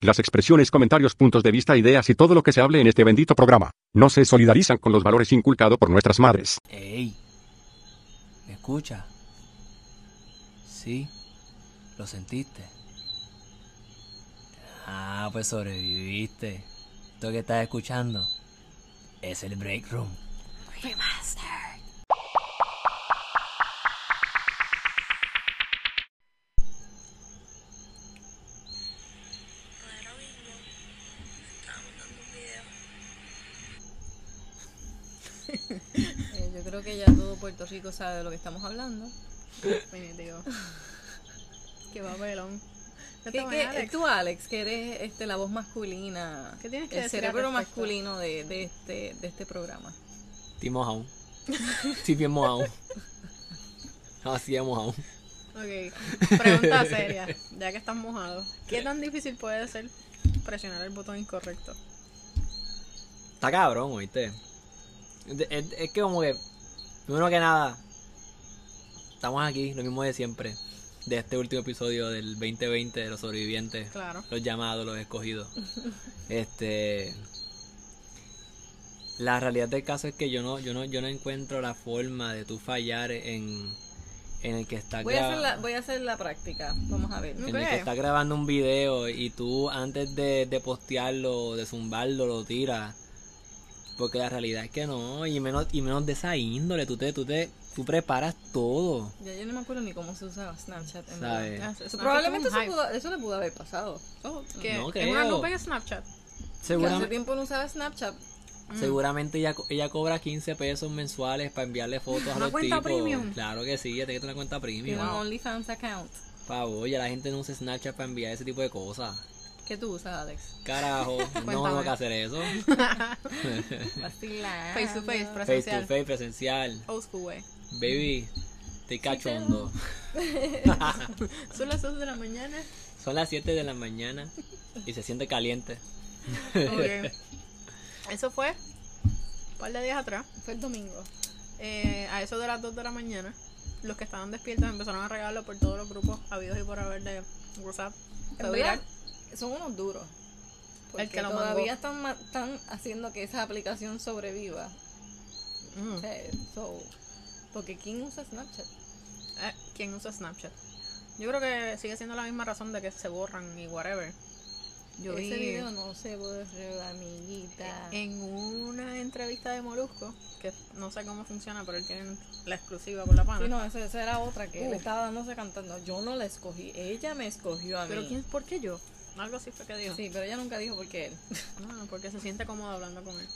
Las expresiones, comentarios, puntos de vista, ideas y todo lo que se hable en este bendito programa no se solidarizan con los valores inculcados por nuestras madres. ¡Ey! ¿Me escucha? Sí, lo sentiste. Ah, pues sobreviviste. Esto que estás escuchando es el Break Room. Ahora Puerto Rico sabe de lo que estamos hablando. Definitivo. Qué papelón. ¿Qué, qué- Alex. tú, Alex, que eres este, la voz masculina, ¿Qué tienes que el decir cerebro masculino de, de, este, de este programa? Estoy mojado. Estoy bien mojado. Así de mojado. Ok. Pregunta seria. Ya que estás mojado, ¿qué tan difícil puede ser presionar el botón incorrecto? Está cabrón, oíste. Es, es- es que como que, primero que nada, estamos aquí, lo mismo de siempre. De este último episodio del 2020 de los sobrevivientes. Claro. Los llamados, los escogidos. este. La realidad del caso es que yo no, yo no, yo no encuentro la forma de tú fallar en, en el que está Voy a, hacer grabando. la, voy a hacer la práctica. Vamos a ver. En el que está grabando un video y tú antes de, de postearlo, de zumbarlo, lo tiras. Porque la realidad es que no, y menos, y menos de esa índole, tú te, tú te, tú preparas todo. Ya yo no me acuerdo ni cómo se usaba Snapchat. En ¿Sabe? verdad. Snapchat probablemente eso, pudo- eso le pudo haber pasado. Oh, que No es una creo. nube en Snapchat. Que hace Seguramente, tiempo no usaba Snapchat. seguramente ella, ella cobra 15 pesos mensuales para enviarle fotos a ¿Una los cuenta tipos. premium? Claro que sí, ella tiene que tener una cuenta premium. un OnlyFans account. Por favor, ya la gente no usa Snapchat para enviar ese tipo de cosas. ¿Qué tú usas, Alex? Carajo, no tengo que hacer eso. Face to face, Face presencial. to face, presencial. Old school way. Baby, estoy cachondo. Son las 2 de la mañana. Son las 7 de la mañana y se siente caliente. Ok. Eso fue un par de días atrás. Fue el domingo. Eh, a eso de las 2 de la mañana, los que estaban despiertos empezaron a regalarlo por todos los grupos habidos y por haber de WhatsApp. En. Son unos duros. Porque El que lo todavía están, están haciendo que esa aplicación sobreviva. Mm. O sea, so- porque ¿quién usa Snapchat? Eh, ¿Quién usa Snapchat? Yo creo que sigue siendo la misma razón de que se borran y whatever. Yo Ese vi video no se borró, amiguita. en una entrevista de Molusco, que no sé cómo funciona, pero él tiene la exclusiva con la pana. Sí, no, esa, esa era otra que le estaba dándose cantando. Yo no la escogí, ella me escogió a mí. ¿Pero quién, por qué yo? Algo así fue que dijo. Sí, pero ella nunca dijo por qué él. No, porque se siente cómodo hablando con él.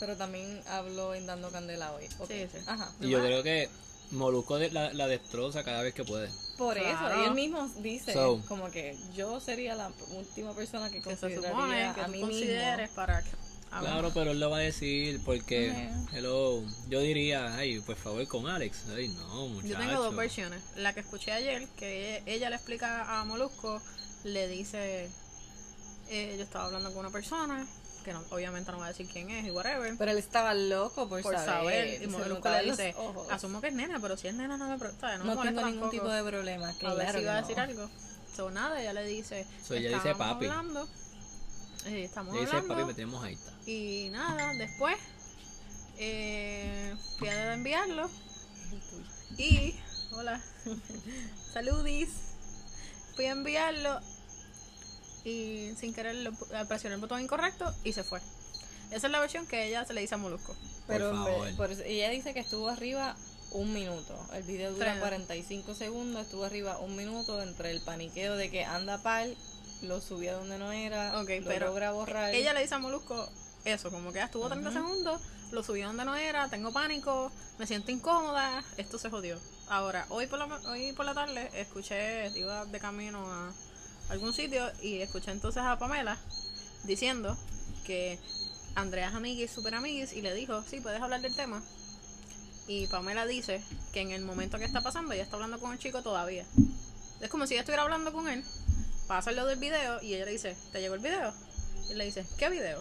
Pero también habló en Dando Candela hoy. Ok. Sí, sí. Ajá. Y yo creo que Molusco de- la, la destroza cada vez que puede. Por Claro. eso, y él mismo dice So. como que yo sería la última persona que Que se consideraría supone que a tú mí consideres mismo. para que. Claro, pero él lo va a decir porque, hello, yo diría, ay, por favor con Alex. Ay, no, muchacho. Yo tengo dos versiones. La que escuché ayer, que ella, ella le explica a Molusco, le dice, eh, yo estaba hablando con una persona, que no, obviamente no va a decir quién es y whatever, Pero él estaba loco por, por saber. Y Molusco nunca le dice, ojos. asumo que es nena, pero si es nena no me, ¿sabes? no no me tengo molesta ningún tampoco. tipo de problema. a ver claro si que va a decir algo. So, nada, ella le dice, So, ella dice papi. hablando, eh, estamos dice, hablando, papi, metemos ahí está. y nada, después eh, fui a enviarlo y hola saludis fui a enviarlo y sin querer lo presioné el botón incorrecto y se fue esa es la versión que ella se le dice a Molusco Pero Por eso- ella dice que estuvo arriba un minuto. El video dura Tres. 45 segundos, estuvo arriba un minuto entre el paniqueo de que anda pal, lo subió donde no era, Ok, lo pero logra borrar. ella le dice a Molusco eso como que ya estuvo 30 segundos lo subió donde no era tengo pánico me siento incómoda esto se jodió ahora hoy por la, hoy por la tarde escuché iba de camino a algún sitio y escuché entonces a Pamela diciendo que Andrea es amiguis, super amiguis, y le dijo, sí, puedes hablar del tema. Y Pamela dice que en el momento que está pasando, ella está hablando con el chico todavía. Es como si ella estuviera hablando con él, pasa lo del video, y ella le dice, ¿te llegó el video? Y le dice, ¿qué video?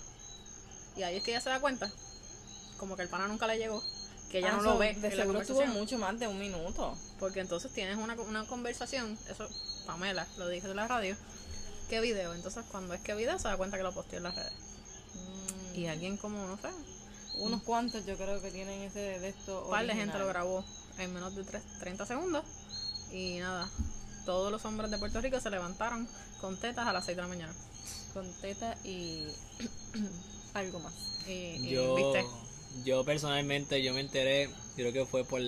Y ahí es que ella se da cuenta, como que el pana nunca le llegó, que ella Ah, no so, lo ve. De en la seguro estuvo conversación. mucho más de un minuto. Porque entonces tienes una, una conversación, eso Pamela lo dijo de la radio, ¿qué video? Entonces cuando es que video se da cuenta que lo posteó en las redes. Mm, Y alguien como, no sé, Unos cuantos yo creo que tienen ese de esto. un par de gente lo grabó en menos de tres- 30 segundos. Y nada, todos los hombres de Puerto Rico se levantaron con tetas a las 6 de la mañana. Con teta y algo más. Y, y, Yo, viste, yo personalmente, yo me enteré, creo que fue por,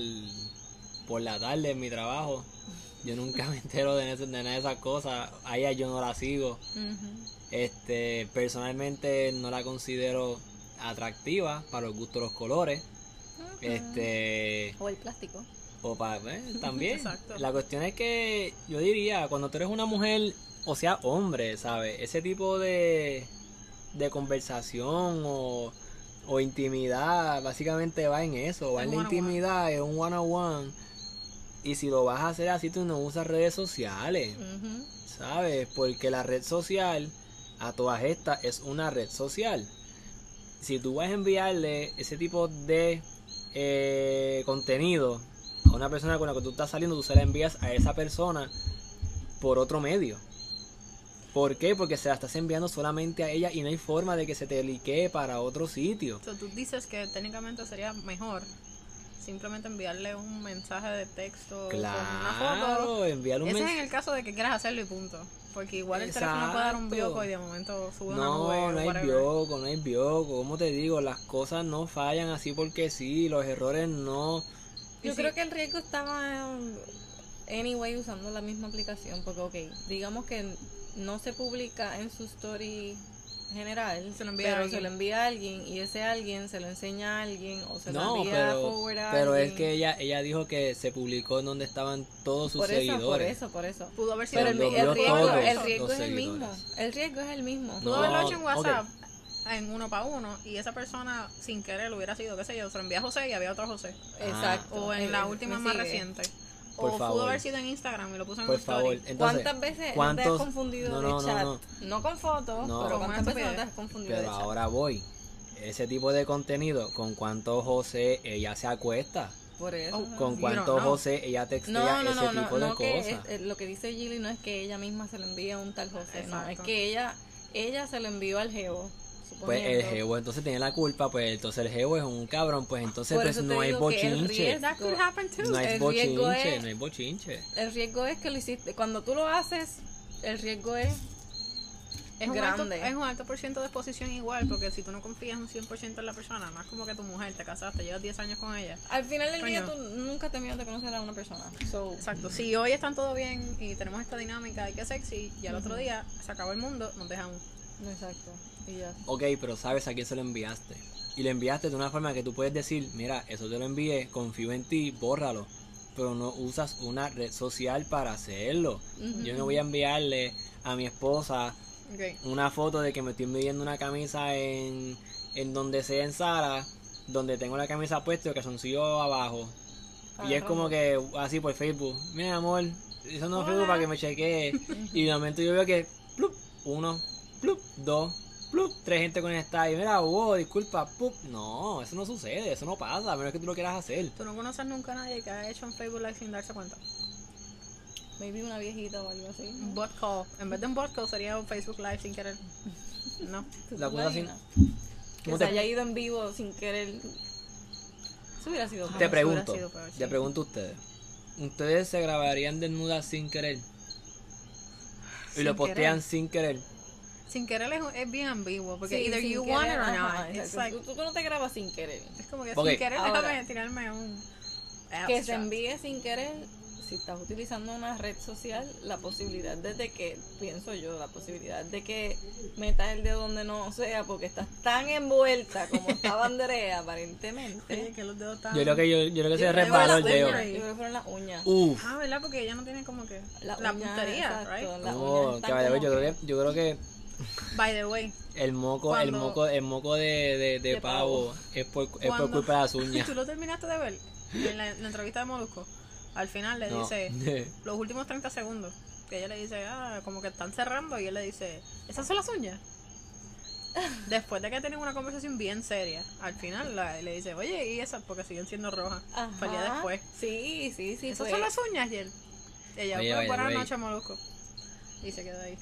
por la tarde en mi trabajo. Yo nunca me entero de, nada de esas cosas. A ella yo no la sigo. Este, personalmente no la considero atractiva para los gustos de los colores. Este, O el plástico. o para también. Exacto. La cuestión es que yo diría, cuando tú eres una mujer, o sea, hombre, ¿sabes? Ese tipo de, de conversación o, o intimidad, básicamente va en eso, va en la intimidad, es un one on one. Y si lo vas a hacer así, tú no usas redes sociales. ¿sabes? Porque la red social, a todas estas, es una red social. Si tú vas a enviarle ese tipo de eh, contenido a una persona con la que tú estás saliendo, tú se la envías a esa persona por otro medio. ¿Por qué? Porque se la estás enviando solamente a ella y no hay forma de que se te liquee para otro sitio. So, tú dices que técnicamente sería mejor simplemente enviarle un mensaje de texto con una foto. Claro, enviarle un Ese es mensaje. en el caso de que quieras hacerlo y punto. Porque igual el teléfono puede dar un bioco y de momento sube una No, nube. no hay whatever. bioco, no hay bioco. Como te digo, las cosas no fallan así porque sí, los errores no. Yo creo que el riesgo estaba anyway usando la misma aplicación porque ok, digamos que no se publica en su story general, Se lo envía a pero alguien. se lo envía a alguien y ese alguien se lo enseña a alguien o se lo No, envía pero, forward a pero es que ella ella dijo que se publicó en donde estaban todos sus por eso, seguidores. por eso, por eso. Pudo haber sido Pero el, lo el, riesgo, todos el riesgo es el mismo. El riesgo es el mismo. Pudo No, haberlo hecho en. WhatsApp en uno para uno y esa persona sin querer hubiera sido, qué sé yo, se lo envía a José y había otro José. Exacto. O en Eh, la me última más sigue. reciente. Por o favor. pudo haber sido en Instagram y lo puso en Por un favor, story. entonces, ¿Cuántas veces no te has ¿cuántos- confundido no, de no, no, chat? no. No, con fotos, No. pero Con ¿cuántas una veces no te has confundido Pero de chat? ahora voy. Ese tipo de contenido, ¿con cuántos José ella se acuesta? Por eso. Oh, ¿Con cuántos don't know. José ella textea No, no, ese no, no, tipo de cosas? es- eh, lo que dice Gilly no es que ella misma se lo envía a un tal José, no, es Exacto. que ella ella se lo envió al Geo. Pues el. Jevo entonces tiene la culpa, pues entonces el Jevo es un cabrón, pues entonces pues, te no hay bochinche. No hay bochinche, no hay bochinche. El riesgo es que lo hiciste, cuando tú lo haces, el riesgo es Es un, alto, grande. es un alto por ciento de exposición igual, porque si tú no confías un 100% en la persona, es como que tu mujer te casaste, llevas 10 años con ella. al final del día tú nunca terminas de conocer a una persona. So, Exacto, si hoy están todo bien y tenemos esta dinámica y que sexy, y al otro día se acabó el mundo, nos dejamos. Exacto. Y ya. Ok, pero sabes a quién se lo enviaste. Y lo enviaste de una forma que tú puedes decir, mira, eso te lo envié, confío en ti, bórralo. Pero no usas una red social para hacerlo. Yo no voy a enviarle a mi esposa Okay. una foto de que me estoy midiendo una camisa en, en donde sea en Sara, donde tengo la camisa puesta y el calzoncillo abajo. Y es como que así por Facebook, mira amor, eso no es Facebook para que me chequee. y de momento yo veo que, plup, uno, plup, dos, plup, tres gente conectada y mira, wow, disculpa, plup. No, eso no sucede, eso no pasa, a menos que tú lo quieras hacer. Tú no conoces nunca a nadie que haya hecho un Facebook Live sin darse cuenta. Maybe una viejita o algo así. Un bot call. En vez de un bot call sería un Facebook Live sin querer. No. ¿Tú La te cosa así- imaginas? Que ¿Cómo se te- haya ido en vivo sin querer. Eso hubiera sido Te peor. pregunto, sido peor, sí. te pregunto a ustedes. ¿Ustedes se grabarían desnudas sin querer? Y Sin lo postean querer. sin querer. Sin querer es, es bien ambiguo, porque Sí, either you querer, want it or ajá, not. It's like- tú, tú no te grabas sin querer. es como que sin querer Ahora. déjame tirarme un... que se envíe sin querer, si estás utilizando una red social, la posibilidad de de que, pienso yo, la posibilidad de que metas el dedo donde no sea, porque estás tan envuelta como estaba Andrea, aparentemente. Oye, que los dedos están... Yo creo que, yo, yo creo que se resbaló el dedo. Yo creo que fueron las uñas. Uf. Ah, ¿verdad? Porque ella no tiene como que... La, La, uña, puntería, exacto, right? que vaya, yo creo que, yo creo que By the way, el moco, el moco, el moco de, de, de De pavo, pavo. es por, es por culpa de las uñas. ¿tú lo terminaste de ver? En la, en la entrevista de Molusco. Al final le No. dice... Los últimos 30 segundos. Que ella le dice, ah, como que están cerrando. Y él le dice, ¿esas son las uñas? Después de que tienen una conversación bien seria, al final la- le dice, oye, ¿y esas? Porque siguen siendo rojas. Día después. Sí, sí, sí. ¿Esas fue- son las uñas? Y él, ella, Oye, pues, buenas noches, Molusco. Y se quedó ahí.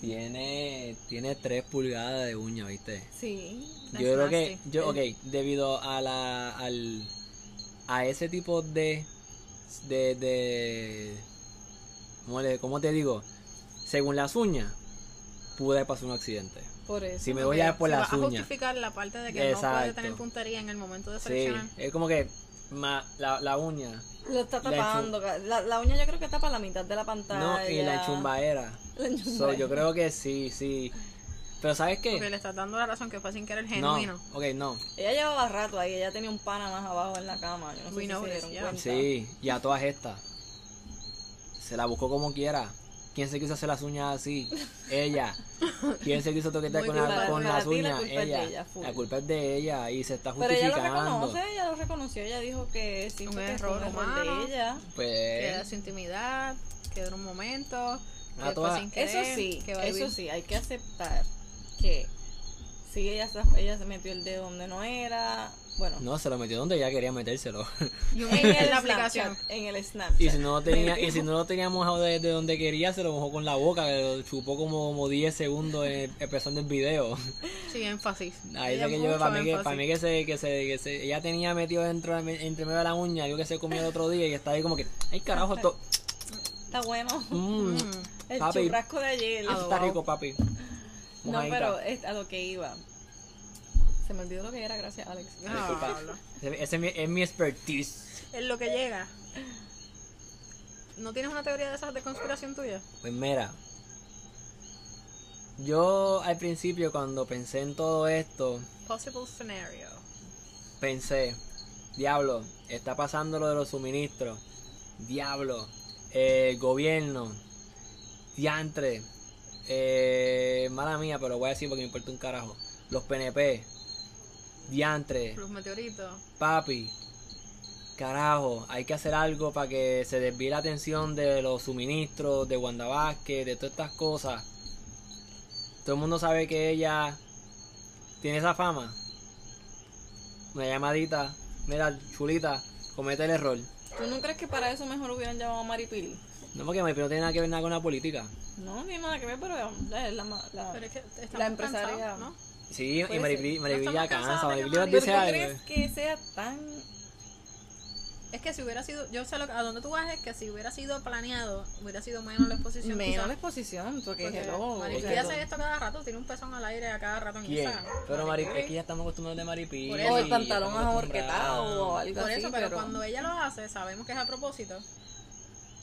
Tiene, tiene 3 pulgadas de uña, ¿viste? Sí. Yo creo que, yo, ok, debido a la, al, a ese tipo de, de, de, ¿cómo, le- cómo te digo? Según las uñas, pude pasar un accidente. Por eso. Si me voy a ir por Se va las a uñas. justificar la parte de que no Exacto. puede tener puntería en el momento de Sí, seleccionar. es como que ma- la, la uña, Lo está tapando. La, la uña yo creo que tapa la mitad de la pantalla. no, y la chumbaera. La So, enchumbaera. yo creo que sí, sí. Pero ¿sabes qué? Porque le estás dando la razón que fue sin querer no, genuino. ok, no. Ella llevaba rato ahí, ella tenía un pana más abajo en la cama. Yo no sé si se dieron cuenta. Sí, y a todas estas. Se la buscó como quiera. ¿Quién se quiso hacer las uñas así? Ella. ¿Quién se quiso toquetear Muy con, la- con las la uñas? culpa es de Ella. ella. La culpa es de ella y se está Pero ella lo justificando. reconoce, ella lo reconoció. Ella dijo que sí, Un error fue un error humano. de ella. Que era Pues. su intimidad, que era un momento, que A fue todas- sin querer. Eso sí, que va a eso sí, hay que aceptar que sí, ella se metió el dedo donde no era. Bueno, No, se lo metió donde ella quería metérselo. En el la aplicación. en el Snapchat. y si no lo tenía, y si no lo tenía mojado de, de donde quería, se lo mojó con la boca, que lo chupó como, como 10 segundos en- empezando el video. Sí, énfasis. Ahí que yo, para mí que, para mí que se, que se, que se, ella tenía metido dentro, entre medio de la uña, algo que se comió el otro día y está ahí como que, ay carajo, esto, Está bueno. mm, Mm. El Papi. churrasco de ayer. esto está rico, papi. No, pero es a lo que iba. Se me olvidó lo que era, gracias Alex. Ah, Disculpa. Pablo. Ese es mi, es mi expertise. Es lo que llega. ¿No tienes una teoría de esas de conspiración tuya? Pues mira, yo al principio cuando pensé en todo esto, Possible scenario. pensé, diablo, está pasando lo de los suministros, diablo, eh, gobierno, diantre, eh, mala mía, pero lo voy a decir porque me importa un carajo, los PNP, diantre, Los meteoritos. papi, carajo, hay que hacer algo para que se desvíe la atención de los suministros, de Wanda Vázquez, de todas estas cosas. Todo el mundo sabe que ella tiene esa fama. Una llamadita, mira, chulita, comete el error. ¿Tú no crees que para eso mejor hubieran llamado a Maripili? No, porque Maripili no tiene nada que ver nada con la política. No, no tiene nada que ver, pero la, la, la- Pero es que la empresaria. cansados, ¿no? Sí, y Maripili. Maripili ya cansa, Maripili nos ¿Pero dice algo. crees que sea tan Es que si hubiera sido, yo sé lo, a dónde tú vas es que si hubiera sido planeado, hubiera sido menos la exposición. menos quizás. la exposición? Porque, Porque hello, Maripili o sea, hace esto cada rato, tiene un pezón al aire a cada rato en ¿Quién? Instagram. Pero Maripili, es que ya estamos acostumbrados de. Por o el pantalón ahorquetado o algo Por así, eso, pero, cuando ella lo hace, sabemos que es a propósito.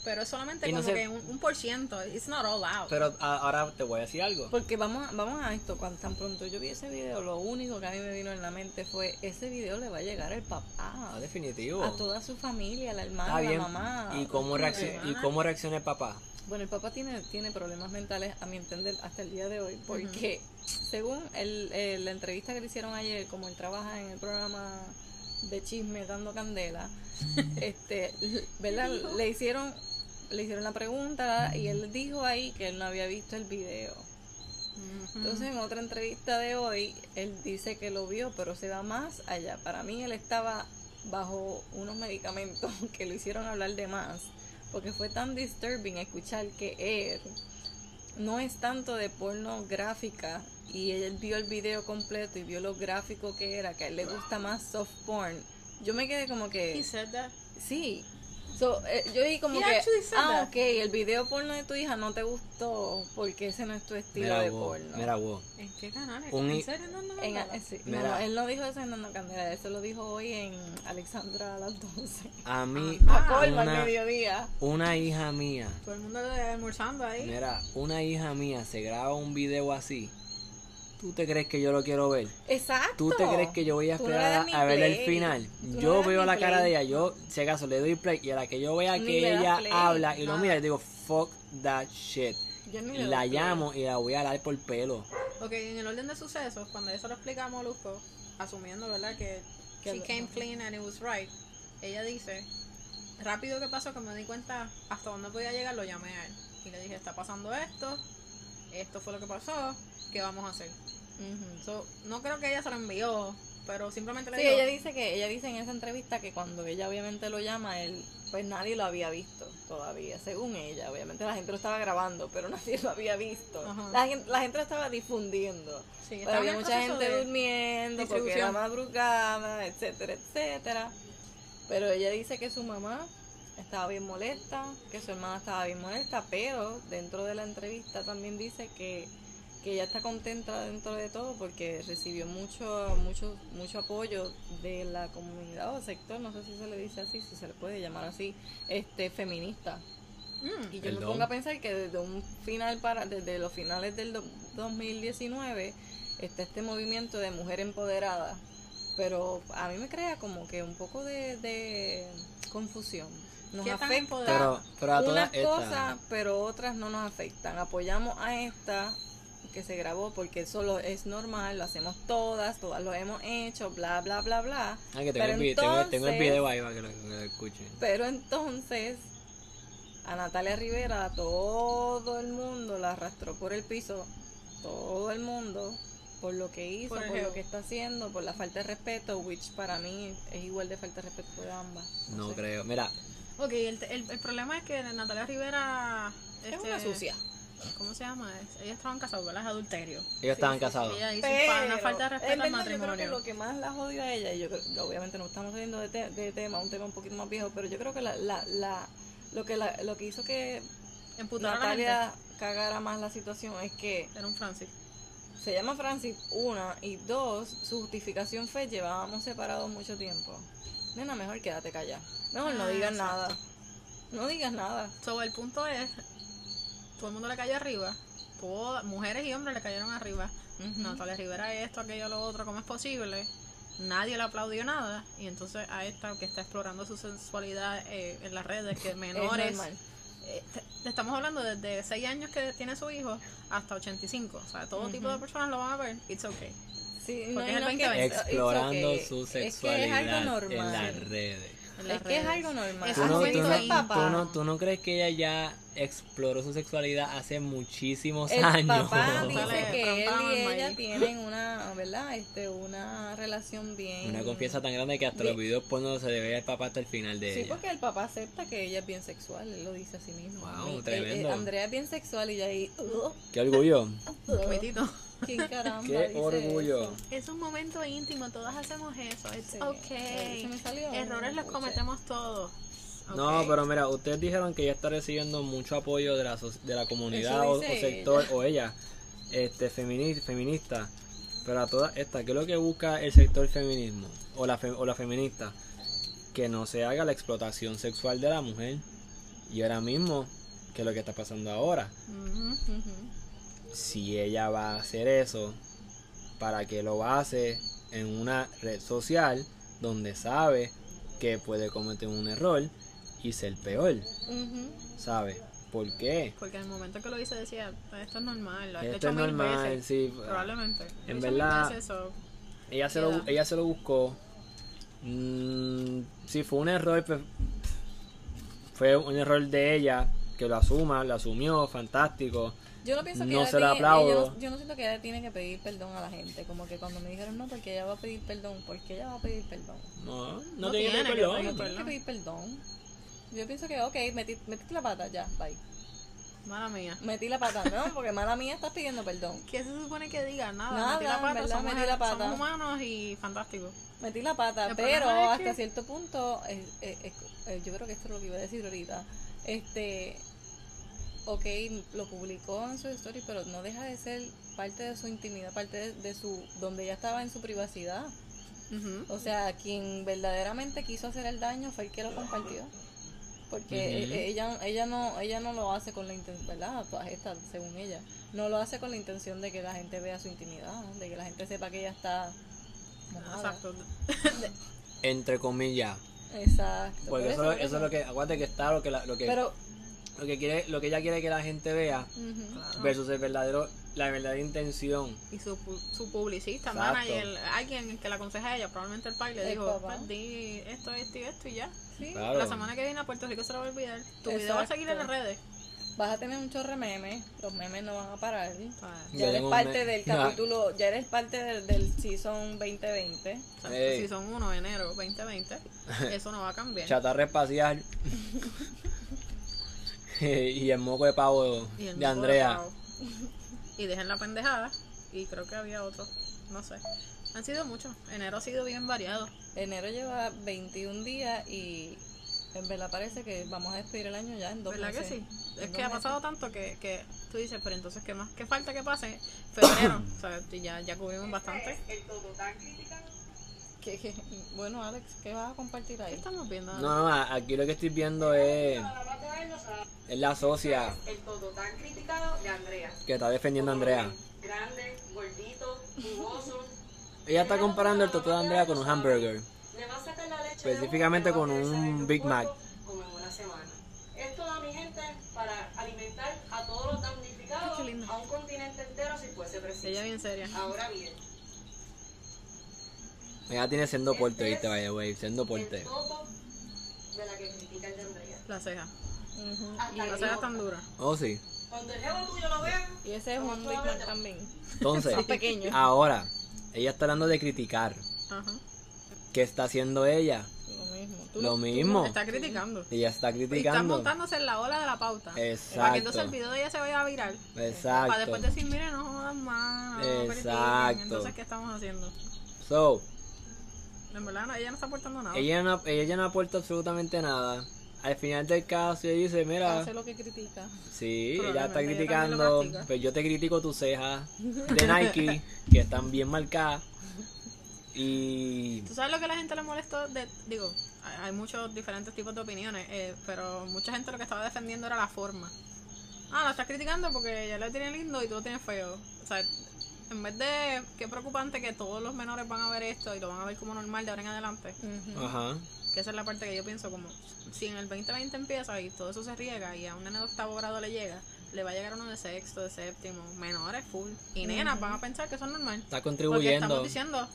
Pero es solamente Y no como sé- que un, un por ciento. It's not all out. Pero a- ahora te voy a decir algo. Porque vamos, a- vamos a esto, cuando tan pronto yo vi ese video, lo único que a mí me vino en la mente fue, ese video le va a llegar al papá, Ah, definitivo. a toda su familia, la hermana, Está la mamá. ¿Y cómo, reacciona, ¿Y cómo reacciona el papá? Bueno, el papá tiene, tiene problemas mentales, a mi entender, hasta el día de hoy, porque según el, el- la entrevista que le hicieron ayer, como él trabaja en el programa de chisme dando candela, este, ¿verdad? Le hicieron, le hicieron la pregunta y él dijo ahí que él no había visto el video. Entonces, en otra entrevista de hoy, él dice que lo vio, pero se va más allá. Para mí, él estaba bajo unos medicamentos que lo hicieron hablar de más, porque fue tan disturbing escuchar que él no es tanto de pornográfica y él vio el video completo y vio lo gráfico que era, que a él le gusta más soft porn. Yo me quedé como He que, said that. sí. So, eh, yo vi como He que, ah, ok, el video porno de tu hija no te gustó porque ese no es tu estilo Mira de vos, porno. mira vos. ¿En qué canal? ¿En serio? No, no, no, En- no. eh, sí, no, él no dijo eso en Dando Candela, eso lo dijo hoy en Alexandra a las 12. A mí, Ah, A colmo al una, mediodía. una hija mía, Todo el mundo almorzando ahí. mira, una hija mía se graba un video así. ¿Tú te crees que yo lo quiero ver? Exacto. ¿Tú te crees que yo voy a no esperar a, a ver el final? Tú Yo veo la cara play. de ella, yo, si acaso, le doy play y a la que yo vea Ni que ella play, habla y lo mira, yo digo, fuck that shit. Yo ni le La play. llamo y la voy a dar por pelo. Ok, en el orden de sucesos, cuando eso lo explica a Molusco, asumiendo, ¿verdad? Que Que she lo- came clean and it was right, ella dice, rápido que pasó que me di cuenta hasta dónde podía llegar, lo llamé a él. Y le dije, está pasando esto, esto fue lo que pasó, ¿qué vamos a hacer? So, no creo que ella se lo envió pero simplemente le Sí, ella dice que ella dice en esa entrevista que cuando ella obviamente lo llama, él pues nadie lo había visto todavía, según ella. Obviamente la gente lo estaba grabando, pero nadie lo había visto. Ajá. La gente, la gente lo estaba difundiendo. Sí, Pero estaba había mucha gente durmiendo porque era madrugada, etcétera, etcétera. Pero ella dice que su mamá estaba bien molesta, que su hermana estaba bien molesta, pero dentro de la entrevista también dice que, que ella está contenta dentro de todo porque recibió mucho, mucho, mucho apoyo de la comunidad o sector, no sé si se le dice así, si se le puede llamar así, este feminista. Mm, Y yo me pongo a pensar que desde un final para, desde los finales del do- 2019 está este movimiento de mujer empoderada. Pero a mí me crea como que un poco de, de confusión. Nos ¿Qué tan afecta empoderada? Pero, pero a todas unas cosas, pero otras no nos afectan. Apoyamos a esta que se grabó porque eso lo- es normal, lo hacemos todas, todas lo hemos hecho, bla, bla, bla, bla. Ah, que tengo, Pero el, vi- tengo, tengo el entonces- video ahí para que lo, que lo escuchen. Pero entonces a Natalia Rivera todo el mundo la arrastró por el piso, todo el mundo por lo que hizo, Por lo que está haciendo, por la falta de respeto, which para mí es igual de falta de respeto de ambas. No sé. creo. Mira, Ok, el, el, el problema es que Natalia Rivera. Es este, una sucia. ¿Cómo se llama? Ellas estaban casados, ¿verdad? Es adulterio. ellos estaban casados. Ella hizo Pero, una falta de respeto en al verdad, yo creo que matrimonio. lo que más la jodió a ella, y yo creo, obviamente no estamos saliendo de, te- de tema, un tema un poquito más viejo, pero yo creo que la, la, la, lo que la, lo que hizo que Emputar Natalia cagara más la situación es que. Era un Francis. se llama Francis, una, y dos, su justificación fue llevábamos separados mucho tiempo. Nena, mejor quédate callada. Mejor no Ah, digas exacto. nada. No digas nada. So, el punto es: todo el mundo le cayó arriba. Todas, mujeres y hombres le cayeron arriba. Ujú. Natalia Rivera esto, aquello, lo otro, ¿cómo es posible? Nadie le aplaudió nada. Y entonces a esta que está explorando su sensualidad eh, en las redes, que Es menores. eh, te- estamos hablando desde 6 años que tiene su hijo hasta 85. O sea, todo tipo de personas lo van a ver. It's okay. Sí, Porque y es el que- 2020. it's Explorando okay. su Es que sexualidad es algo en las redes. En las Es que es redes. algo normal. Es ¿Tú un no, tú, no, tú no- tú no crees que ella ya exploró su sexualidad hace muchísimos el años? papá dice que él y ella tienen una, ¿verdad? Este, una relación bien. Una confianza tan grande que hasta Bien. los videos porno se le ve al papá hasta el final de Sí, ella. porque el papá acepta que ella es bien sexual, él lo dice a sí mismo. Wow, tremendo. eh, eh, Andrea es bien sexual y ya ahí. uh, Qué orgullo. uh, Mitito. ¿Quién caramba Qué dice orgullo. eso? Es un momento íntimo, todas hacemos eso. It's Sí, okay. se me salió, Errores los cometemos todos. No, pero mira, ustedes dijeron que ella está recibiendo mucho apoyo de la, so- de la comunidad o, sector, ella. o ella, este, femini- feminista. Pero a todas estas, ¿qué es lo que busca el sector feminismo o la, fe- o la feminista? Que no se haga la explotación sexual de la mujer. Y ahora mismo, que es lo que está pasando ahora. Ujú. Ujú. Si ella va a hacer eso, ¿para qué lo hace en una red social donde sabe que puede cometer un error y ser peor? Ujú. ¿Sabe? ¿Por qué? Porque en el momento que lo hice decía, esto es normal, lo Esto hecho es mil normal, veces, sí. probablemente. Lo En verdad- veces, so, Ella se, lo, ella se lo buscó. Mm, si fue un error, pues, fue un error de ella, que lo asuma, lo asumió, fantástico. Yo no pienso que No ella se la tiene- aplaudo. ella yo no siento que ella tiene que pedir perdón a la gente. Como que cuando me dijeron no, porque ella va a pedir perdón, porque ella va a pedir perdón. No, no, No tiene tiene que perdón. pedir No tiene que pedir perdón. Yo pienso que, ok, metí, metiste la pata, ya, bye. mala mía. Metí la pata, no, porque mala mía estás pidiendo perdón. ¿Qué se supone que diga? Nada, Nada, metí la pata, verdad, somos, metí la pata. somos humanos y fantástico. Metí la pata, El pero hasta que- cierto punto, eh, eh, eh, yo creo que esto es lo que iba a decir ahorita. Este, ok, lo publicó en su story, pero no deja de ser parte de su intimidad, parte de, de su, donde ella estaba en su privacidad. O sea, quien verdaderamente quiso hacer el daño fue el que lo compartió. Porque Ujú. eh, ella ella no ella no lo hace con la intención, ¿verdad? Todas estas, según ella, no lo hace con la intención de que la gente vea su intimidad, de que la gente sepa que ella está. Exacto. Entre comillas. Exacto. Porque por eso, eso es lo que, acuérdate que está lo que, la- lo que, Pero, lo que quiere, lo que ella quiere que la gente vea ujú. Claro. versus el verdadero, la verdadera intención. Y su, pu- su publicista, Exacto. manager, alguien que la aconseja a ella, probablemente el pai le dijo. "Pues, di esto, esto y esto y ya. Sí. Claro. La semana que viene a Puerto Rico se lo va a olvidar. Tu video va a seguir en las redes. Vas a tener un chorro de memes, los memes no van a parar. Yo Ya eres parte del capítulo, ya eres parte del, del season 2020. Exacto, Ey. Si son 1 de enero 2020, eso no va a cambiar. Chatarra espacial. y el moco de pavo Y el de moco Andrea. pavo. Y dejen la pendejada. Y creo que había otro. No sé. Han sido muchos. Enero ha sido bien variado. Enero lleva 21 días y en verdad parece que vamos a despedir el año ya en dos ¿Verdad meses. que sí? Es que ha pasado tanto que, que tú dices, pero entonces, ¿qué más? ¿Qué falta que pase? Febrero. o sea, y ya, ya cubrimos bastante. ¿Qué- qué? Bueno, Alex, ¿qué vas a compartir ¿Qué ahí? estamos viendo? No, no, aquí lo que estoy viendo es, es la socia El todo tan criticado de Andrea. que está defendiendo a Andrea. Grande, gordito, jugoso. Ella está comparando el totó de Andrea con un hamburger. Le va a sacar la leche. Específicamente con un Big Mac. Como en una semana. Esto da mi gente para alimentar a todos los damnificados Qué a un continente entero si fuese preciso. Ella bien seria. Ahora bien, Ella tiene siendo porte, viste, vaya, güey, siendo porte. de la que critica el de Andrea. La ceja. Ujú. Hasta La ceja tan dura. Oh, sí. Cuando el jevo tuyo lo vea, Y ese es un Big Mac también. Entonces, pequeño. ahora, ella está hablando de criticar. Ajá. ¿Qué está haciendo ella? Lo mismo. Tú Lo tú mismo. Está criticando. Ella está Y está criticando. montándose en la ola de la pauta. Exacto. Para que entonces el video de ella se vaya a virar. Para Exacto. después decir, mire, no jodan más. no critiquen". Exacto. Entonces, ¿qué estamos haciendo? So, En verdad, no, ella no está aportando nada. ella no, ella no aporta absolutamente nada. Al final del caso, ella dice, mira, Hace lo que critica. sí, ella está Probablemente ella criticando, practica. pues yo te critico tus cejas de Nike, que están bien marcadas. Y ¿Tú sabes lo que a la gente le molestó? De, digo, hay, muchos diferentes tipos de opiniones, eh, pero mucha gente lo que estaba defendiendo era la forma. Ah, la estás criticando porque ella lo tiene lindo y tú lo tienes feo. O sea, en vez de, qué preocupante que todos los menores van a ver esto y lo van a ver como normal de ahora en adelante, ajá. que esa es la parte que yo pienso como, si en el 2020 empieza y todo eso se riega y a un nene de octavo grado le llega, le va a llegar uno de sexto, de séptimo, menores full. Y nenas van a pensar que eso es normal. Está Porque contribuyendo estamos diciendo, al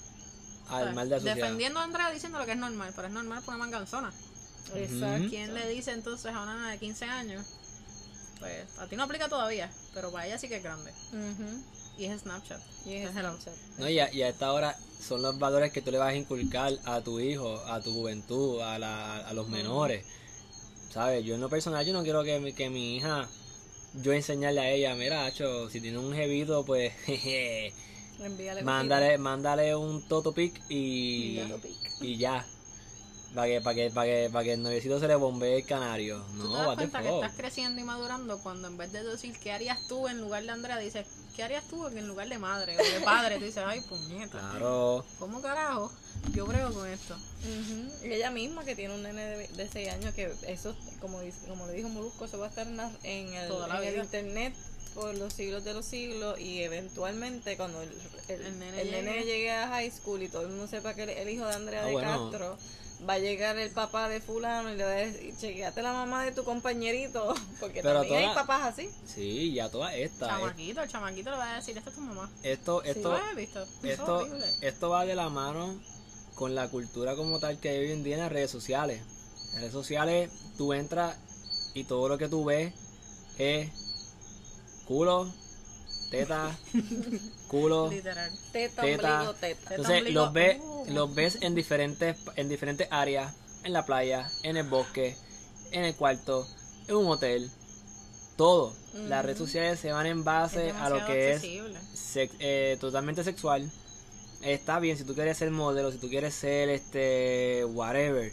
¿sabes? mal de la sociedad. defendiendo a Andrea diciendo lo que es normal, pero es normal por una manganzona. Exacto. ¿Quién le dice entonces a una nena de 15 años? Pues a ti no aplica todavía, pero para ella sí que es grande. Ujú. Y es Snapchat. Y es. Snapchat. No, y a, y a esta hora son los valores que tú le vas a inculcar a tu hijo, a tu juventud, a, la, a los menores. ¿Sabes? Yo en lo personal, yo no quiero que, mi- que mi hija, yo enseñarle a ella, mira, Hacho, si tiene un jevito, pues, jeje, mándale, mándale un toto pic y, Y toto pic. y ya. Para que, para que, para que, para que el noviecito se le bombee el canario. Tú No, te das cuenta que estás creciendo y madurando cuando en vez de decir qué harías tú en lugar de Andrea, dices qué harías tú en lugar de madre o de padre. Tú dices, ay, puñeta. Claro. ¿Cómo carajo yo brego con esto? Ujú. Y ella misma que tiene un nene de, de 6 años que eso, como, dice- como le dijo Molusco, eso va a estar en, la- en el, Toda la en el vida. internet por los siglos de los siglos y eventualmente cuando el, el- El nene el nene llegue. llegue a high school y todo el mundo sepa que el, el hijo de Andrea Ah, de bueno. Castro va a llegar el papá de fulano y le va a decir, chequeate la mamá de tu compañerito, porque Pero también hay papás así. Sí, ya toda esta. eh, Chamaquito, el chamaquito le va a decir, esta es tu mamá. Esto, ¿Tú esto, visto? Es esto, esto va de la mano con la cultura como tal que hay hoy en día en las redes sociales. En redes sociales tú entras y todo lo que tú ves es culo, teta, culo. Literal. Teta, Teta. ombligo, teta. Entonces los ves, uh. los ves en diferentes, en diferentes áreas, en la playa, en el bosque, en el cuarto, en un hotel, todo. Las redes sociales se van en base a lo que es sex- eh, totalmente sexual. Está bien si tú quieres ser modelo, si tú quieres ser este whatever,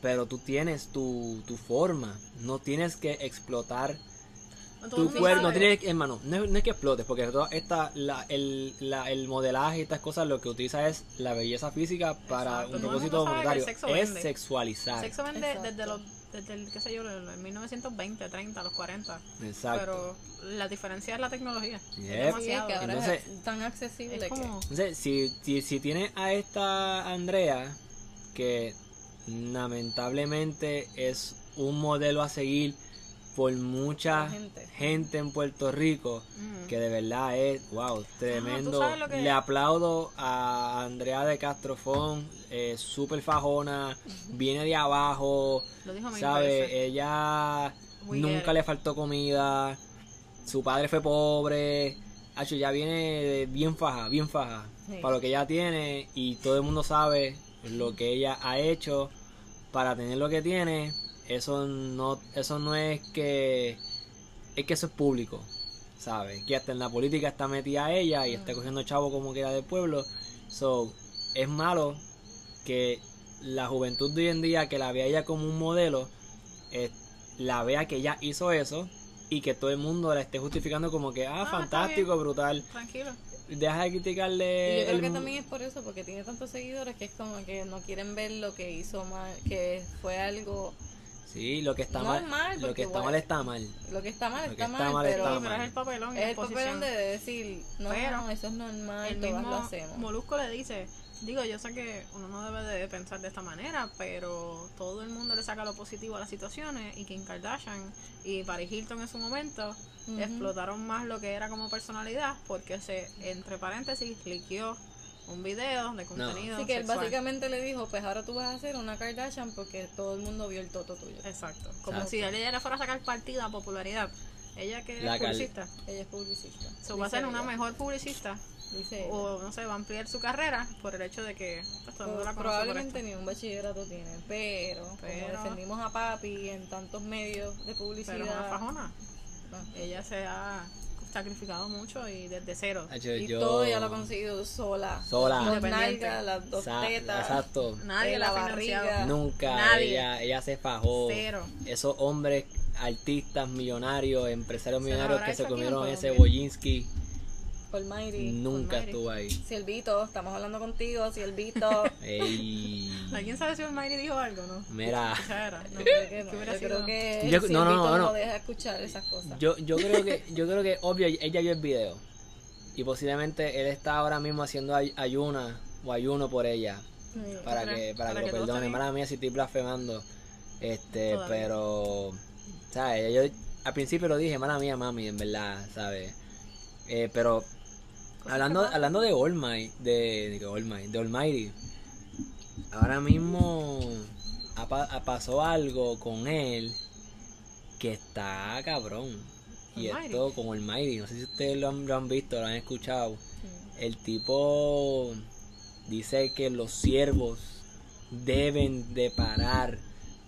pero tú tienes tu, tu forma, no tienes que explotar tu cuerpo, no que, hermano, no, es- no es que explotes, porque toda esta, la, el, la, el modelaje y estas cosas lo que utiliza es la belleza física para Exacto, un todo el propósito el monetario, sexo es vende. sexualizar. Sexo vende Exacto. desde los, desde el, qué sé yo, el 1920, 30, los 40. Exacto. Pero la diferencia es la tecnología. Es Yep. Sí, es demasiado. que ahora Entonces- es tan accesible Es como... Entonces, si, si, si tienes a esta Andrea, que lamentablemente es un modelo a seguir por mucha gente. gente en Puerto Rico, que de verdad es, wow, tremendo. Le aplaudo a Andrea de Castrofón, eh, súper fajona, viene de abajo, Lo dijo ¿sabe? Ella nunca le faltó comida, su padre fue pobre, Hacho, ya viene bien faja, bien faja, Sí. para lo que ella tiene y todo el mundo sabe lo que ella ha hecho para tener lo que tiene, eso no, eso no es que, es que eso es público, ¿sabes? Que hasta en la política está metida ella y está cogiendo chavo como queda del pueblo, so, es malo que la juventud de hoy en día que la vea ella como un modelo, eh, la vea que ella hizo eso y que todo el mundo la esté justificando como que, ah, está fantástico, brutal. Tranquilo. Deja de criticarle. Y yo creo el- que también es por eso, porque tiene tantos seguidores que es como que no quieren ver lo que hizo mal, que fue algo, Sí, lo que está No mal. es mal, lo que está igual- mal está mal. lo que está mal Lo que está, está mal, mal pero está pero mal. es el papelón es la el papelón exposición. de decir, no, Pero eso es normal, el todas lo mismo hacemos. Molusco le dice, digo, yo sé que uno no debe de pensar de esta manera, pero todo el mundo le saca lo positivo a las situaciones y Kim Kardashian y Paris Hilton en su momento explotaron más lo que era como personalidad porque se, entre paréntesis, liqueó un video de contenido Así que él sexual. básicamente le dijo, pues ahora tú vas a hacer una Kardashian porque todo el mundo vio el toto tuyo. Exacto. Como Exacto. si ella le fuera a sacar partido a popularidad. Ella que La es cal- publicista. Ella es publicista. So, va a Dice ser una mejor publicista Dice o no sé, va a ampliar su carrera por el hecho de que pues, todo el mundo la Probablemente ni un bachillerato tiene, pero, Pero- como defendimos a papi en tantos medios de publicidad. Pero es una fajona. no. Ella se ha sacrificado mucho y desde cero. Hacho, Y yo- todo ella lo ha conseguido sola. Sola. Independiente. nalgas, las dos Sa- tetas. Exacto. Nadie la barriga. Nunca. Nadie. Ella, ella se fajó. Cero. Esos hombres, artistas, millonarios, empresarios millonarios que se comieron ese Colombia. Almighty. nunca Almighty. estuvo ahí. Silvito, estamos hablando contigo, Silvito. Ey. ¿Alguien sabe si Almighty dijo algo no? Mira. No. Yo creo que no. ¿Qué hubiera Yo creo que Yo- no, no, no, no, no. deja escuchar esas cosas. Yo, yo creo que, yo creo que obvio ella vio el video. Y posiblemente él está ahora mismo haciendo ay- ayuna o ayuno por ella. Sí. Para que, para Para que que lo perdone. Mala mía si estoy blasfemando. Este, Todavía. pero. ¿Sabes? Yo al principio lo dije, mala mía, mami, en verdad, ¿sabes? Eh, pero. Hablando, hablando de All Might, de, de, que All Might, de Almighty, ahora mismo ha, ha pasó algo con él que está cabrón. Y Almighty. esto con Almighty, no sé si ustedes lo han, lo han visto, lo han escuchado. El tipo dice que los siervos deben de parar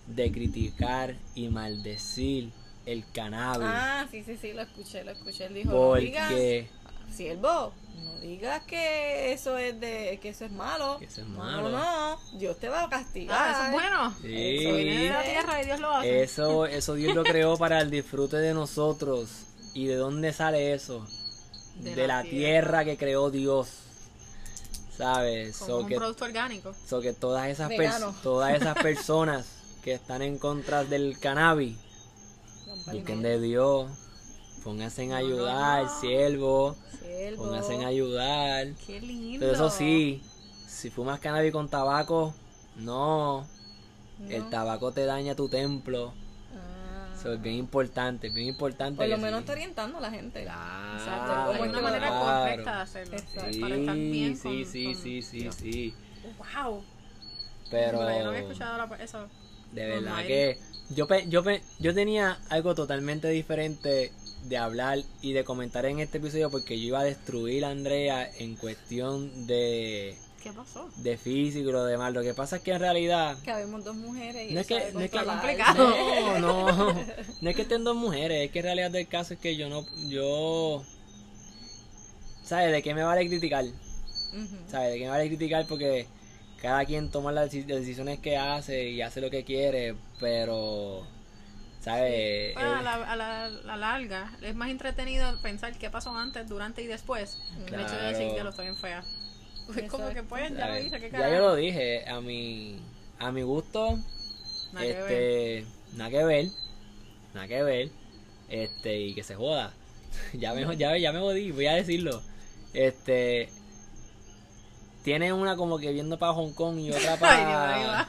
de criticar y maldecir el cannabis. Ah, sí, sí, sí, lo escuché, lo escuché. Él dijo, porque siervo, no digas que eso es de, que eso es malo. Que eso es malo. No, no, Dios te va a castigar. Ah, eso es bueno. Sí. Eso viene de la tierra y Dios lo hace. eso, eso Dios lo creó para el disfrute de nosotros. ¿Y de dónde sale eso? De, De la, la tierra. tierra. que creó Dios. ¿Sabes? Como So un que, producto orgánico. so que todas esas todas esas personas que están en contra del cannabis Busquen de Dios. Pónganse en ayudar, siervo. Siervo. Pónganse en ayudar. Qué lindo. Pero eso sí, si fumas cannabis con tabaco, no. El tabaco te daña tu templo. Ah. Eso es bien importante, bien importante. Por lo menos sí. está orientando a la gente. Claro, Exacto. Hay una manera claro. correcta de hacerlo. Exacto. Para estar bien Sí, con, sí, sí, con sí, sí, sí. Wow. Pero Yo no había escuchado la- eso. de verdad que yo, pe- yo, pe- yo tenía algo totalmente diferente de hablar y de comentar en este episodio porque yo iba a destruir a Andrea en cuestión de, ¿Qué pasó? de físico y lo demás. Lo que pasa es que en realidad Que habemos dos mujeres y No es que- no es que- complicado. No, no, no es que estén dos mujeres, es que en realidad del caso es que yo no, yo, ¿sabes? ¿De qué me vale criticar? ¿Sabes? ¿De qué me vale criticar? Porque cada quien toma las decisiones que hace y hace lo que quiere, pero, ¿sabes? Bueno, a Eh, la, a la, la larga es más entretenido pensar qué pasó antes, durante y después. El hecho de decir Claro. que lo estoy bien fea. Pues como que pues ya lo hice, qué ya yo lo dije, a mi, a mi gusto, Nada que ver. este, nada que ver, nada que ver, este, y que se joda. ya me, ya, ya me jodí, voy a decirlo. Este, tiene una como que viendo para Hong Kong y otra Ay, Dios, ahí para.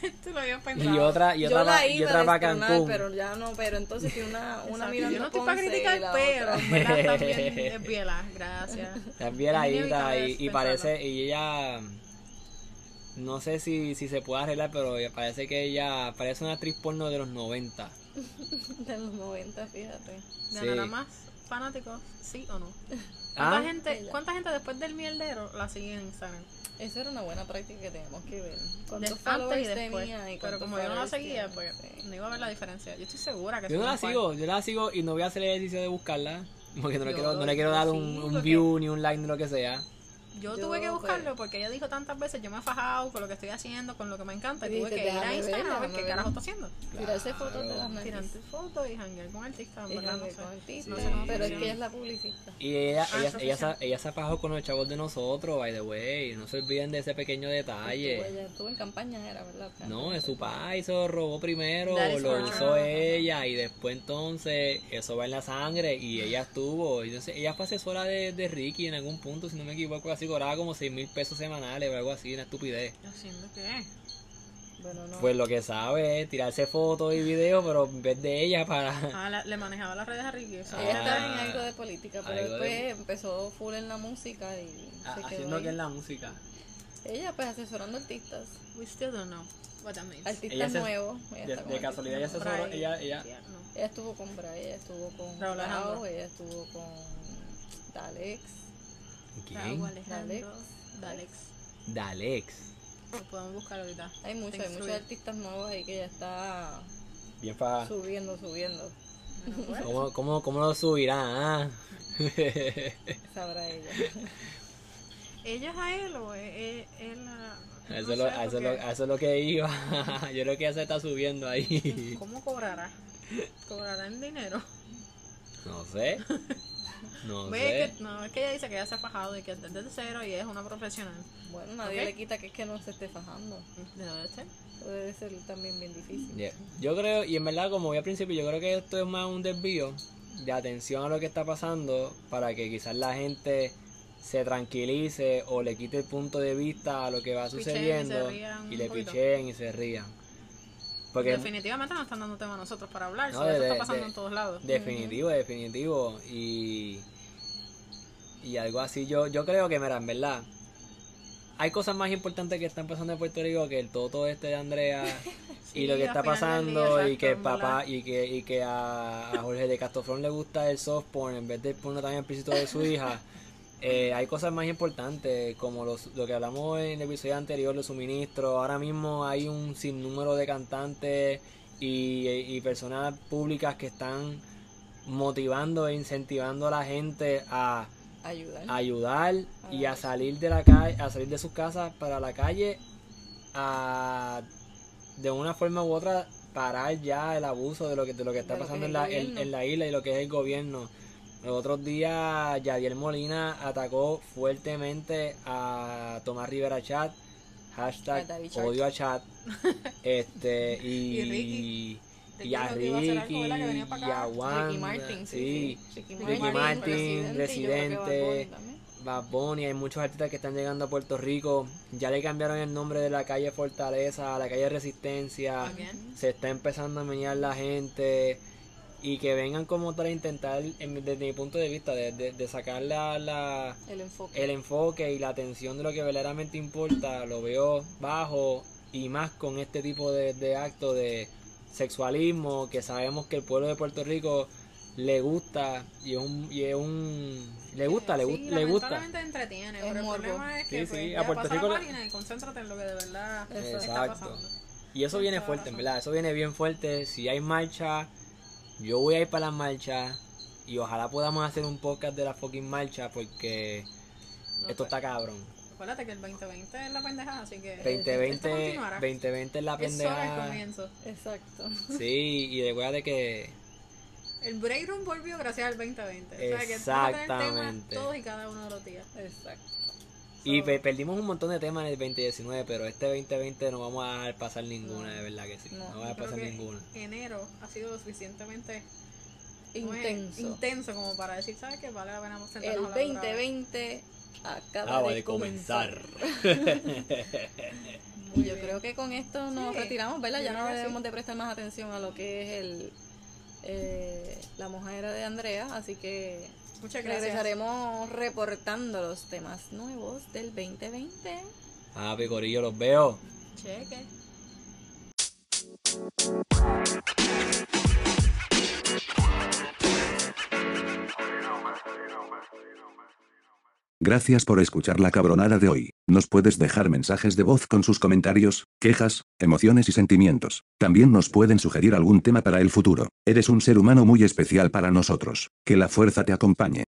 Tú lo habías pensado. y otra y Yo otra la y otra a para Cancún. pero ya no, pero entonces tiene una, una mirando Yo no estoy para criticar, pero también es biela. Gracias. Es inevitable y, y parece y ella no sé si, si se puede arreglar, pero parece que ella parece una actriz porno de los 90. De los 90, fíjate. ¿Ganará Sí. más fanáticos? ¿Sí o no? ¿Cuánta, Ah, gente. ¿Cuánta gente después del mierdero la sigue en Instagram? Esa era una buena práctica que tenemos que ver. ¿Cuántos antes y followers después. tenía y Pero como yo no la followers seguía, tiene? pues Sí. no iba a ver la diferencia. Yo estoy segura que Yo no la cual. sigo, yo la sigo y no voy a hacer el ejercicio de buscarla. Porque no le quiero, no le quiero dar un, un view ni un like ni lo que sea. Yo, Yo, tuve que pues- buscarlo porque ella dijo tantas veces, yo me he fajado con lo que estoy haciendo, con lo que me encanta, y tuve que ir a Instagram ver, a ver qué ver. carajo está haciendo. Tirarse fotos de las Claro. Tirante fotos y janguear con artistas. No sé. con artistas. No sé cómo Pero es que ella es la publicista. Y ella, Ah, ella, ella, se, ella se apajó con los chavos de nosotros, by the way. No se olviden de ese pequeño detalle. ella estuvo en campaña, era, ¿verdad? No, es su país se lo robó primero, lo sure. ella y después entonces eso va en la sangre y ella estuvo. Y Entonces ella fue asesora de, de Ricky en algún punto, si no me equivoco, así cobraba como 6 mil pesos semanales o algo así, una estupidez. Yo siento que Bueno, no. Pues lo que sabe es tirarse fotos y videos, pero en vez de ella para... ah, la- le manejaba las redes a Ricky. eso. Ah, ella estaba en algo de política, pero después de- empezó full en la música y se quedó haciendo ahí. que es la música. Ella pues asesorando artistas, We still don't know what that means. artistas Ella se- nuevos. Ella De, está con de casualidad ella asesoró, ella, ella, yeah, no. Ella estuvo con Bray, ella estuvo con Raúl. Raúl, ella estuvo con Dalex. ¿Quién? Alejandro, Dalex. Dalex. Lo podemos buscar ahorita. Hay muchos, hay artistas nuevos ahí que ya está Bien fa. subiendo, subiendo. Bueno, pues, ¿Cómo, cómo, cómo lo subirá? ah? Sabrá ella. ¿Ella es a él o es la.? A no eso, es lo, eso, es lo- eso es lo que iba. Yo creo que ya se está subiendo ahí. ¿Cómo cobrará? ¿Cobrará en dinero? No sé. No Ve sé. que, no, es que ella dice que ella se ha fajado y que es desde cero y es una profesional. Bueno, nadie le quita que es que no se esté fajando. Debe ser. Eso debe ser también bien difícil. Yeah. Yo creo, y en verdad, como vi al principio, yo creo que esto es más un desvío de atención a lo que está pasando para que quizás la gente se tranquilice o le quite el punto de vista a lo que va Picheen y sucediendo y un le poquito. picheen y se rían. Porque Definitivamente no están dando tema a nosotros para hablar. No, eso está pasando de- en todos lados. Definitivo, definitivo. Y, y algo así, yo, yo creo que, mira, en verdad, hay cosas más importantes que están pasando en Puerto Rico que el toto este de Andrea y lo que está pasando día, y que papá y que, y que a, a Jorge de Castofrón le gusta el soft porn en vez del porno tan explícito de su hija. Eh, hay cosas más importantes como los, lo que hablamos en el episodio anterior, los suministros. Ahora mismo hay un sinnúmero de cantantes y, y personas públicas que están motivando e incentivando a la gente a Ayudar. a ayudar y a salir de la calle, a salir de sus casas para la calle, a de una forma u otra parar ya el abuso de lo que de lo que está De lo que pasando es en el la, en, gobierno. en la isla y lo que es el gobierno. Los otros días Yadiel Molina atacó fuertemente a Tomás Rivera Chat, hashtag odio a Chat, este y, Y Ricky. y a Ricky y a Wanda, Ricky Martin, sí. Ricky, Ricky Martin, Residente. Bad Bunny hay muchos artistas que están llegando a Puerto Rico. Ya le cambiaron el nombre de la calle Fortaleza a la calle Resistencia. Again. Se está empezando a meñar la gente. Y que vengan como tal a intentar, en- desde mi punto de vista, de, de- de sacar la, la- El enfoque. el enfoque y la atención de lo que verdaderamente importa. Lo veo bajo y más con este tipo de, de acto de sexualismo que sabemos que el pueblo de Puerto Rico le gusta y es un, y es un le gusta, le, Sí, gu- le gusta. entretiene, Es pero el morbo. problema es que Sí, pues, sí, ya a Puerto pasa Rico la página y concéntrate en lo que de verdad Exacto. está pasando. Y eso viene fuerte, en verdad. Eso viene bien fuerte. Si hay marcha, yo voy a ir para las marchas. Y ojalá podamos hacer un podcast de la fucking marcha porque No, esto pues, está cabrón. Acuérdate que el 2020 es la pendejada, así que 2020, esto continuará. 2020 es la Es solo el pendeja. comienzo. Exacto. Sí, y recuerda que El break room volvió gracias al 2020. O sea que vamos a tener temas Exactamente. todos y cada uno de los días. Exacto. Y pe- perdimos un montón de temas en el 2019, pero este 2020 no vamos a dejar pasar ninguna, de verdad que sí. No, No, vamos a pasar ninguna. enero ha sido lo suficientemente. Intenso. intenso como para decir, ¿sabes qué? Vale la pena sentarnos El a hablar otra vez. 2020 acaba Acaba de de comenzar. comenzar. Y yo creo que con esto nos Sí, retiramos, ¿verdad? Ya no debemos sí. de prestar más atención a lo que es el eh, la mujer de Andrea, así que Muchas gracias. regresaremos reportando los temas nuevos del 2020. ah, picorillo, los veo. Cheque. Gracias por escuchar la cabronada de hoy. Nos puedes dejar mensajes de voz con sus comentarios, quejas, emociones y sentimientos. También nos pueden sugerir algún tema para el futuro. Eres un ser humano muy especial para nosotros. Que la fuerza te acompañe.